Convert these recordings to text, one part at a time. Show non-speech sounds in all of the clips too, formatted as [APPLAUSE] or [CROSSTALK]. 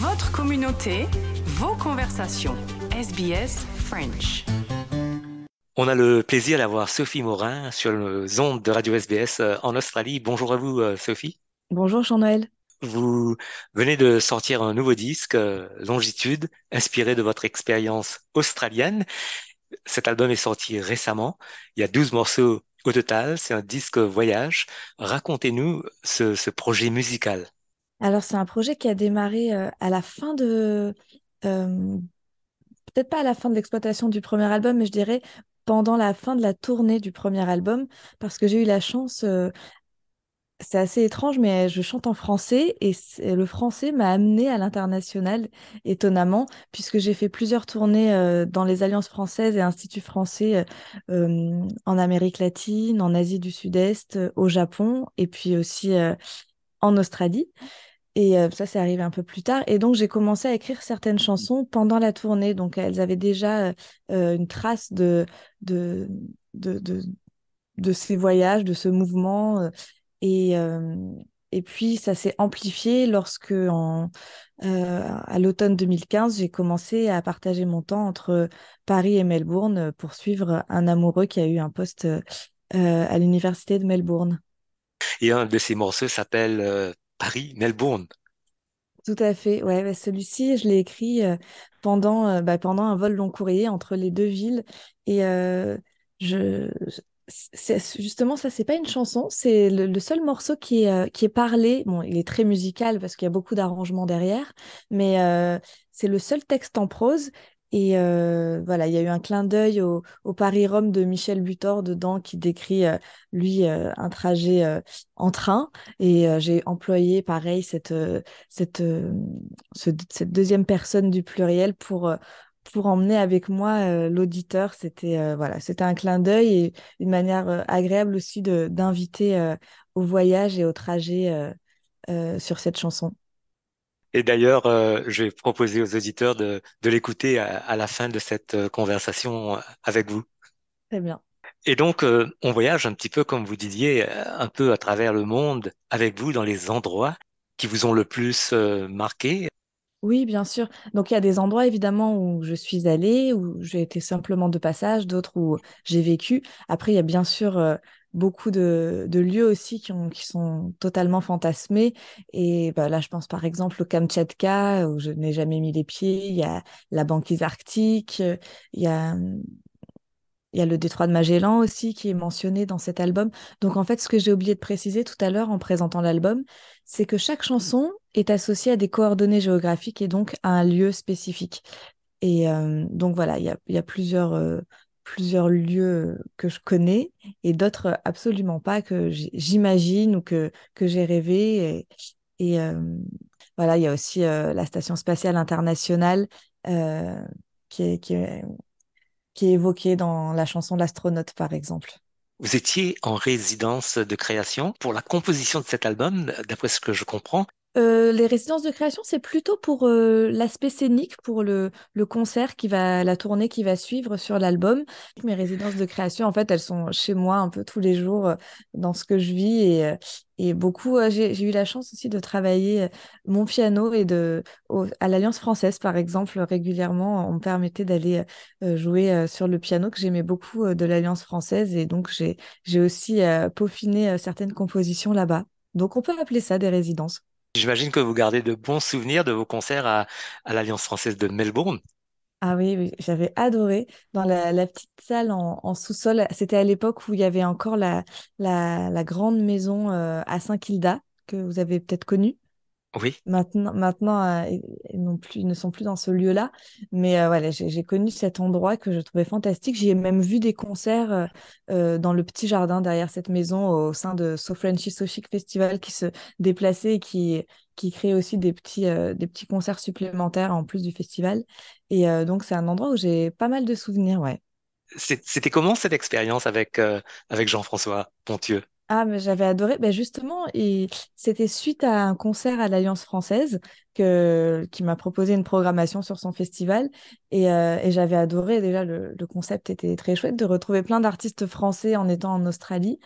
Votre communauté, vos conversations. SBS French. On a le plaisir d'avoir Sophie Morin sur les ondes de Radio SBS euh, en Australie. Bonjour à vous, euh, Sophie. Bonjour Jean-Noël. Vous venez de sortir un nouveau disque, euh, Longitude, inspiré de votre expérience australienne. Cet album est sorti récemment. Il y a 12 morceaux au total. C'est un disque voyage. Racontez-nous ce, ce projet musical. Alors, c'est un projet qui a démarré à la fin de. Peut-être pas à la fin de l'exploitation du premier album, mais je dirais pendant la fin de la tournée du premier album, parce que j'ai eu la chance, euh, c'est assez étrange, mais je chante en français et le français m'a amené à l'international, étonnamment, puisque j'ai fait plusieurs tournées euh, dans les alliances françaises et instituts français euh, en Amérique latine, en Asie du Sud-Est, au Japon et puis aussi en Australie. Et euh, ça, c'est arrivé un peu plus tard. Et donc, j'ai commencé à écrire certaines chansons pendant la tournée. Donc, elles avaient déjà euh, une trace de, de, de, de, ces voyages, de ce mouvement. Euh, et, et puis, ça s'est amplifié lorsque, en, à l'automne 2015, j'ai commencé à partager mon temps entre Paris et Melbourne pour suivre un amoureux qui a eu un poste à l'université de Melbourne. Et un de ces morceaux s'appelle Paris, Melbourne. Tout à fait. Ouais, bah, celui-ci, je l'ai écrit euh, pendant, euh, bah, pendant un vol long courrier entre les deux villes. Et euh, je, justement, ça, c'est pas une chanson, c'est le, seul morceau qui est, qui est parlé. Bon, il est très musical parce qu'il y a beaucoup d'arrangements derrière, mais c'est le seul texte en prose. Et euh, voilà, il y a eu un clin d'œil au, Paris-Rome de Michel Butor dedans qui décrit, euh, lui, euh, un trajet en train. Et j'ai employé, pareil, cette, deuxième personne du pluriel pour, emmener avec moi l'auditeur. C'était c'était un clin d'œil et une manière agréable aussi d'inviter au voyage et au trajet sur cette chanson. Et d'ailleurs, euh, je vais proposer aux auditeurs de, de l'écouter à, la fin de cette euh, conversation euh, avec vous. Très bien. Et donc, on voyage un petit peu, comme vous disiez, un peu à travers le monde avec vous dans les endroits qui vous ont le plus marqué. Oui, bien sûr. Donc, il y a des endroits, évidemment, où je suis allée, où j'ai été simplement de passage, d'autres où j'ai vécu. Après, il y a bien sûr beaucoup de, lieux aussi qui, ont, qui sont totalement fantasmés. Et bah, là, je pense par exemple au Kamtchatka, où je n'ai jamais mis les pieds. Il y a la banquise arctique. Il y a, il y a le détroit de Magellan aussi qui est mentionné dans cet album. Donc en fait, ce que j'ai oublié de préciser tout à l'heure en présentant l'album, c'est que chaque chanson est associée à des coordonnées géographiques et donc à un lieu spécifique. Et euh, donc voilà, il y a, il y a plusieurs, euh, plusieurs lieux que je connais et d'autres absolument pas que j'imagine ou que, que j'ai rêvé. Et, euh, voilà, il y a aussi euh, la Station spatiale internationale euh, qui, est, qui, est, qui est évoquée dans la chanson L'astronaute, par exemple. Vous étiez en résidence de création pour la composition de cet album, d'après ce que je comprends. Euh, les résidences de création, c'est plutôt pour euh, l'aspect scénique, pour le, concert qui va, la tournée qui va suivre sur l'album. Mes résidences de création, en fait, elles sont chez moi un peu tous les jours euh, dans ce que je vis et, et beaucoup. J'ai eu la chance aussi de travailler mon piano et de à l'Alliance française, par exemple, régulièrement, on me permettait d'aller jouer sur le piano que j'aimais beaucoup de l'Alliance française et donc j'ai aussi peaufiné certaines compositions là-bas. Donc on peut appeler ça des résidences. J'imagine que vous gardez de bons souvenirs de vos concerts à, l'Alliance française de Melbourne. Ah oui, j'avais adoré dans la, petite salle en, sous-sol. C'était à l'époque où il y avait encore la, la, grande maison euh, à Saint-Kilda que vous avez peut-être connue. Oui. Maintenant, maintenant euh, non plus, ils ne sont plus dans ce lieu-là. Mais euh, voilà, j'ai connu cet endroit que je trouvais fantastique. J'y ai même vu des concerts euh, dans le petit jardin derrière cette maison au sein de So Frenchy So Chic Festival qui se déplaçait et qui, qui créait aussi des petits, des petits concerts supplémentaires en plus du festival. Et donc, c'est un endroit où j'ai pas mal de souvenirs, ouais. C'était comment cette expérience avec, avec Jean-François Pontieux? Ah, mais j'avais adoré. Ben justement, et c'était suite à un concert à l'Alliance française que, qui m'a proposé une programmation sur son festival. Et, euh, et j'avais adoré. Déjà, le, le, concept était très chouette de retrouver plein d'artistes français en étant en Australie.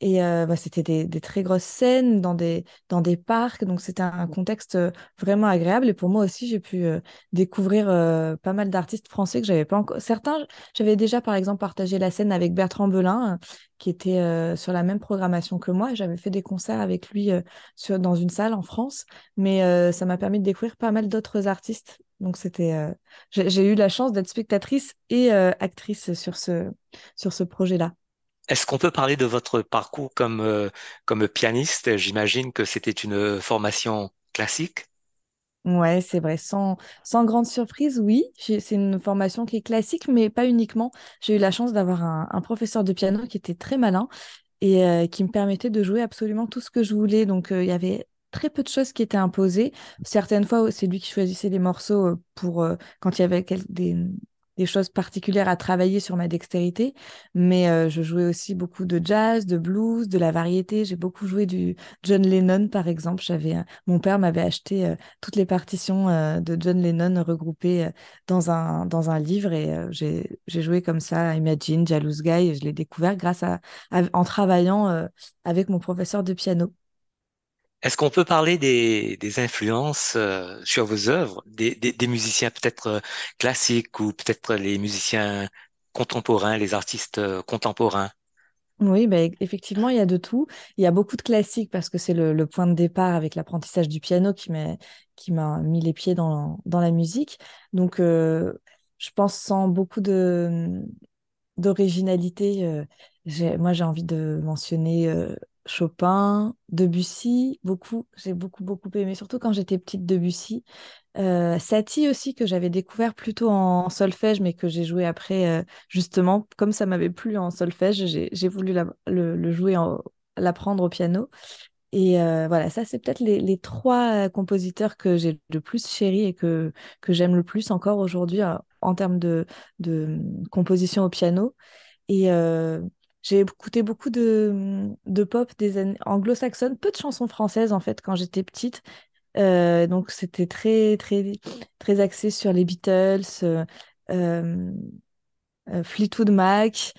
Et euh, bah, c'était des, des, très grosses scènes dans des, dans des parcs. Donc, c'était un contexte vraiment agréable. Et pour moi aussi, j'ai pu euh, découvrir euh, pas mal d'artistes français que j'avais pas encore. Certains, j'avais déjà, par exemple, partagé la scène avec Bertrand Belin, qui était sur la même programmation que moi. J'avais fait des concerts avec lui sur, dans une salle en France. Mais ça m'a permis de découvrir pas mal d'autres artistes. Donc, c'était, j'ai eu la chance d'être spectatrice et actrice sur ce, sur ce projet-là. Est-ce qu'on peut parler de votre parcours comme, euh, comme pianiste? J'imagine que c'était une formation classique. Ouais, c'est vrai. Sans, grande surprise, oui. C'est une formation qui est classique, mais pas uniquement. J'ai eu la chance d'avoir un, professeur de piano qui était très malin et euh, qui me permettait de jouer absolument tout ce que je voulais. Donc, euh, il y avait très peu de choses qui étaient imposées. Certaines fois, c'est lui qui choisissait les morceaux pour quand il y avait des, des choses particulières à travailler sur ma dextérité. Mais euh, je jouais aussi beaucoup de jazz, de blues, de la variété. J'ai beaucoup joué du John Lennon, par exemple. J'avais, mon père m'avait acheté euh, toutes les partitions euh, de John Lennon regroupées dans un, dans un livre et j'ai, joué comme ça Imagine, Jealous Guy. Et je l'ai découvert grâce à, en travaillant avec mon professeur de piano. Est-ce qu'on peut parler des, influences euh, sur vos œuvres, des, musiciens peut-être euh, classiques ou peut-être les musiciens contemporains, les artistes euh, contemporains? Oui, bah, e- effectivement, il y a de tout. Il y a beaucoup de classiques parce que c'est le, point de départ avec l'apprentissage du piano qui m'a mis les pieds dans, la musique. Donc, je pense sans beaucoup d'originalité, moi j'ai envie de mentionner Chopin, Debussy, beaucoup. J'ai beaucoup beaucoup aimé, surtout quand j'étais petite Debussy. Euh, Satie aussi, que j'avais découvert plutôt en solfège, mais que j'ai joué après, euh, justement, comme ça m'avait plu en solfège, j'ai voulu le, jouer, en- l'apprendre au piano. Et euh, voilà, ça, c'est peut-être les, trois compositeurs que j'ai le plus chéris et que, que j'aime le plus encore aujourd'hui en termes de, de composition au piano. Et j'ai écouté beaucoup de, de pop des anglo-saxonnes, peu de chansons françaises en fait quand j'étais petite. Euh, donc c'était très très très axé sur les Beatles, euh, euh, euh, Fleetwood Mac,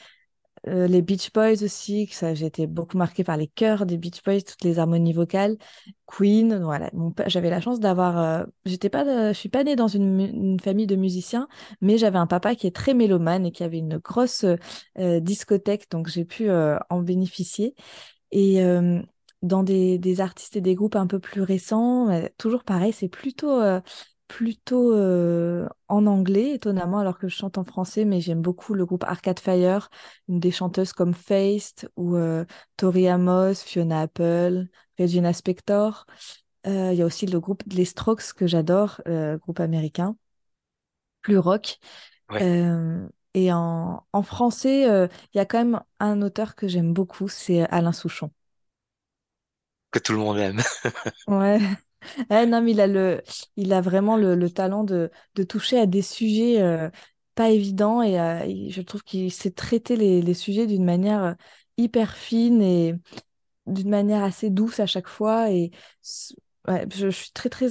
euh, les Beach Boys aussi. que Ça, j'ai été beaucoup marquée par les chœurs des Beach Boys, toutes les harmonies vocales. Queen, voilà. J'avais la chance d'avoir. euh, j'étais pas, je suis pas née dans une, famille de musiciens, mais j'avais un papa qui est très mélomane et qui avait une grosse euh, discothèque, donc j'ai pu euh, en bénéficier. Et euh, dans des, des artistes et des groupes un peu plus récents, euh, toujours pareil, c'est plutôt, euh, plutôt euh, en anglais, étonnamment, alors que je chante en français, mais j'aime beaucoup le groupe Arcade Fire, une des chanteuses comme Feist ou euh, Tori Amos, Fiona Apple, Regina Spektor. Euh, Il y a aussi le groupe Les Strokes que j'adore, groupe américain, plus rock. Ouais, et en, en français, il y a quand même un auteur que j'aime beaucoup, c'est Alain Souchon. que tout le monde aime. [LAUGHS] Ouais. Ouais, non, mais il a le, il a vraiment le, le talent de, de toucher à des sujets euh, pas évidents et euh, je trouve qu'il sait traiter les, sujets d'une manière euh, hyper fine et d'une manière assez douce à chaque fois. Et je, suis très, très,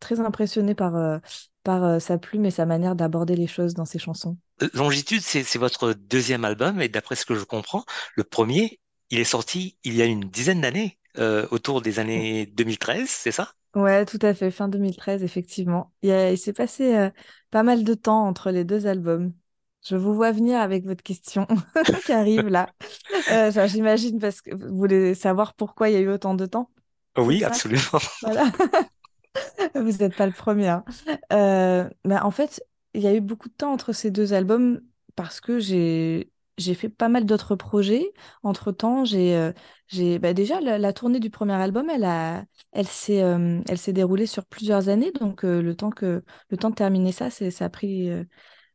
très impressionnée par, par sa plume et sa manière d'aborder les choses dans ses chansons. Longitude, c'est votre deuxième album et d'après ce que je comprends, le premier, il est sorti il y a une dizaine d'années, euh, autour des années 2013, c'est ça? Ouais, tout à fait, fin 2013, effectivement. Il, s'est passé euh, pas mal de temps entre les deux albums. Je vous vois venir avec votre question [LAUGHS] qui arrive là. Euh, j'imagine parce que vous voulez savoir pourquoi il y a eu autant de temps. Oui, absolument. Voilà. [LAUGHS] Vous n'êtes pas le premier. hein. Euh, bah, en fait, il y a eu beaucoup de temps entre ces deux albums parce que j'ai j'ai fait pas mal d'autres projets. Entre-temps, j'ai euh, bah, déjà la, tournée du premier album, euh, elle s'est déroulée sur plusieurs années. Donc euh, le temps de terminer ça, ça a pris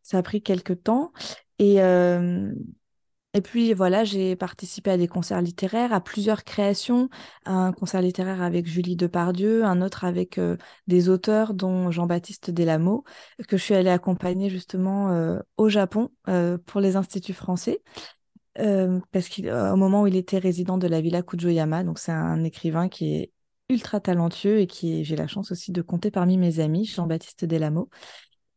ça a pris quelques temps. Et et puis voilà, j'ai participé à des concerts littéraires, à plusieurs créations, un concert littéraire avec Julie Depardieu, un autre avec euh, des auteurs dont Jean-Baptiste Delamo, que je suis allée accompagner justement euh, au Japon euh, pour les instituts français, parce qu'au moment où il était résident de la Villa Kujoyama, donc c'est un écrivain qui est ultra talentueux et qui j'ai la chance aussi de compter parmi mes amis, Jean-Baptiste Delamo.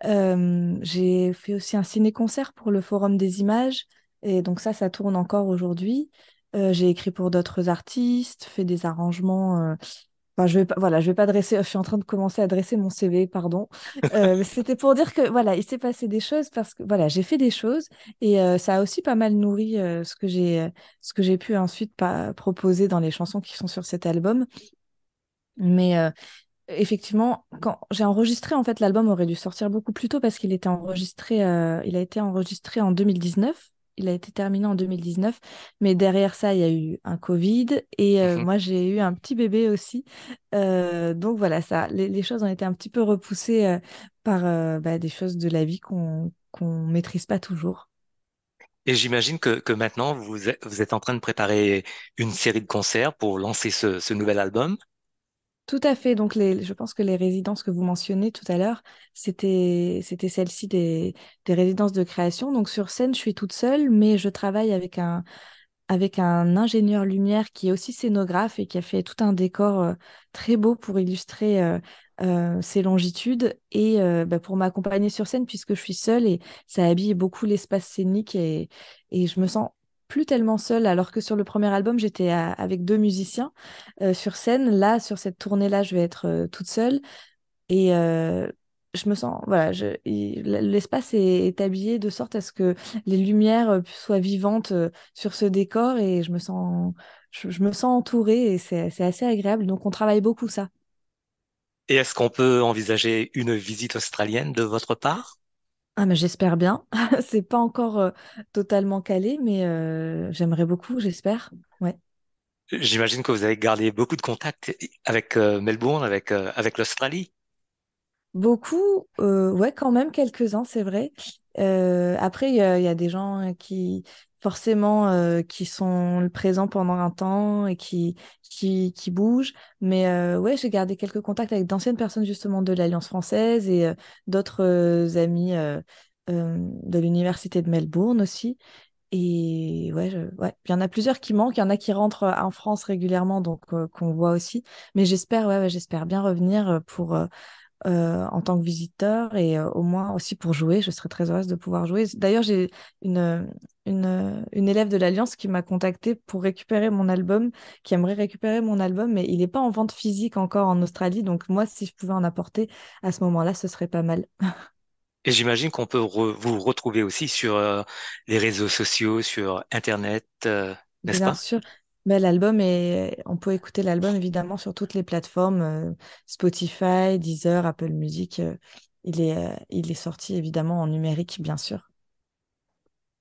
Euh, j'ai fait aussi un ciné-concert pour le Forum des images. Et donc ça, ça tourne encore aujourd'hui. j'ai écrit pour d'autres artistes, fait des arrangements je vais pas, voilà, je vais pas dresser, je suis en train de commencer à dresser mon CV, pardon. Euh, c'était pour dire que voilà, il s'est passé des choses parce que voilà, j'ai fait des choses et euh, ça a aussi pas mal nourri euh, ce que j'ai, ce que j'ai pu ensuite proposer dans les chansons qui sont sur cet album. Mais effectivement, quand j'ai enregistré, en fait, l'album aurait dû sortir beaucoup plus tôt parce qu'il était enregistré, il a été enregistré en 2019 il a été terminé en 2019. Mais derrière ça, il y a eu un Covid et euh, mhm. moi, j'ai eu un petit bébé aussi. Euh, donc voilà, ça, les, choses ont été un petit peu repoussées euh, par bah, des choses de la vie qu'on qu'on maîtrise pas toujours. Et j'imagine que, que maintenant, vous êtes, vous êtes en train de préparer une série de concerts pour lancer ce, ce nouvel album. Tout à fait. Donc, je pense que les résidences que vous mentionnez tout à l'heure, c'était, c'était celle-ci des, résidences de création. Donc, sur scène, je suis toute seule, mais je travaille avec un, avec un ingénieur lumière qui est aussi scénographe et qui a fait tout un décor euh, très beau pour illustrer euh, euh, ces longitudes et bah, pour m'accompagner sur scène puisque je suis seule et ça habille beaucoup l'espace scénique et, et je me sens plus tellement seule, alors que sur le premier album, j'étais avec deux musiciens euh, sur scène. Là, sur cette tournée-là, je vais être euh, toute seule. Et euh, je me sens, voilà, l'espace est, habillé de sorte à ce que les lumières soient vivantes sur ce décor et je me sens, je me sens entourée et c'est assez agréable. Donc, on travaille beaucoup ça. Et est-ce qu'on peut envisager une visite australienne de votre part? Ah, mais j'espère bien. [LAUGHS] C'est pas encore euh, totalement calé, mais euh, j'aimerais beaucoup, j'espère. Ouais. J'imagine que vous avez gardé beaucoup de contacts avec euh, Melbourne, avec, avec l'Australie. Beaucoup, ouais, quand même, quelques-uns, c'est vrai. après, il y, a des gens qui, forcément euh, qui sont présents pendant un temps et qui, qui, qui bougent. Mais euh, ouais, j'ai gardé quelques contacts avec d'anciennes personnes justement de l'Alliance française et euh, d'autres amis de l'Université de Melbourne aussi. Et ouais, ouais, il y en a plusieurs qui manquent, il y en a qui rentrent en France régulièrement, donc qu'on voit aussi. Mais j'espère, ouais, j'espère bien revenir pour euh, en tant que visiteur et euh, au moins aussi pour jouer. Je serais très heureuse de pouvoir jouer. D'ailleurs, j'ai une, une, une, élève de l'Alliance qui m'a contacté pour récupérer mon album, qui aimerait récupérer mon album, mais il n'est pas en vente physique encore en Australie. Donc moi, si je pouvais en apporter à ce moment-là, ce serait pas mal. Et j'imagine qu'on peut vous retrouver aussi sur euh, les réseaux sociaux, sur Internet, n'est-ce pas? Bien sûr. Ben, l'album est, on peut écouter l'album évidemment sur toutes les plateformes, euh, Spotify, Deezer, Apple Music. Euh, il est, euh, il est sorti évidemment en numérique, bien sûr.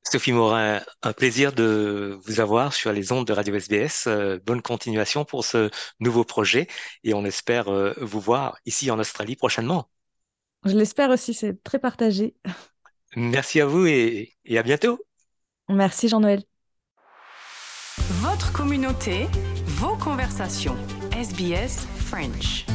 Sophie Morin, un plaisir de vous avoir sur les ondes de Radio SBS. bonne continuation pour ce nouveau projet et on espère vous voir ici en Australie prochainement. Je l'espère aussi, c'est très partagé. Merci à vous et, et à bientôt. Merci Jean-Noël. Votre communauté, vos conversations. SBS French.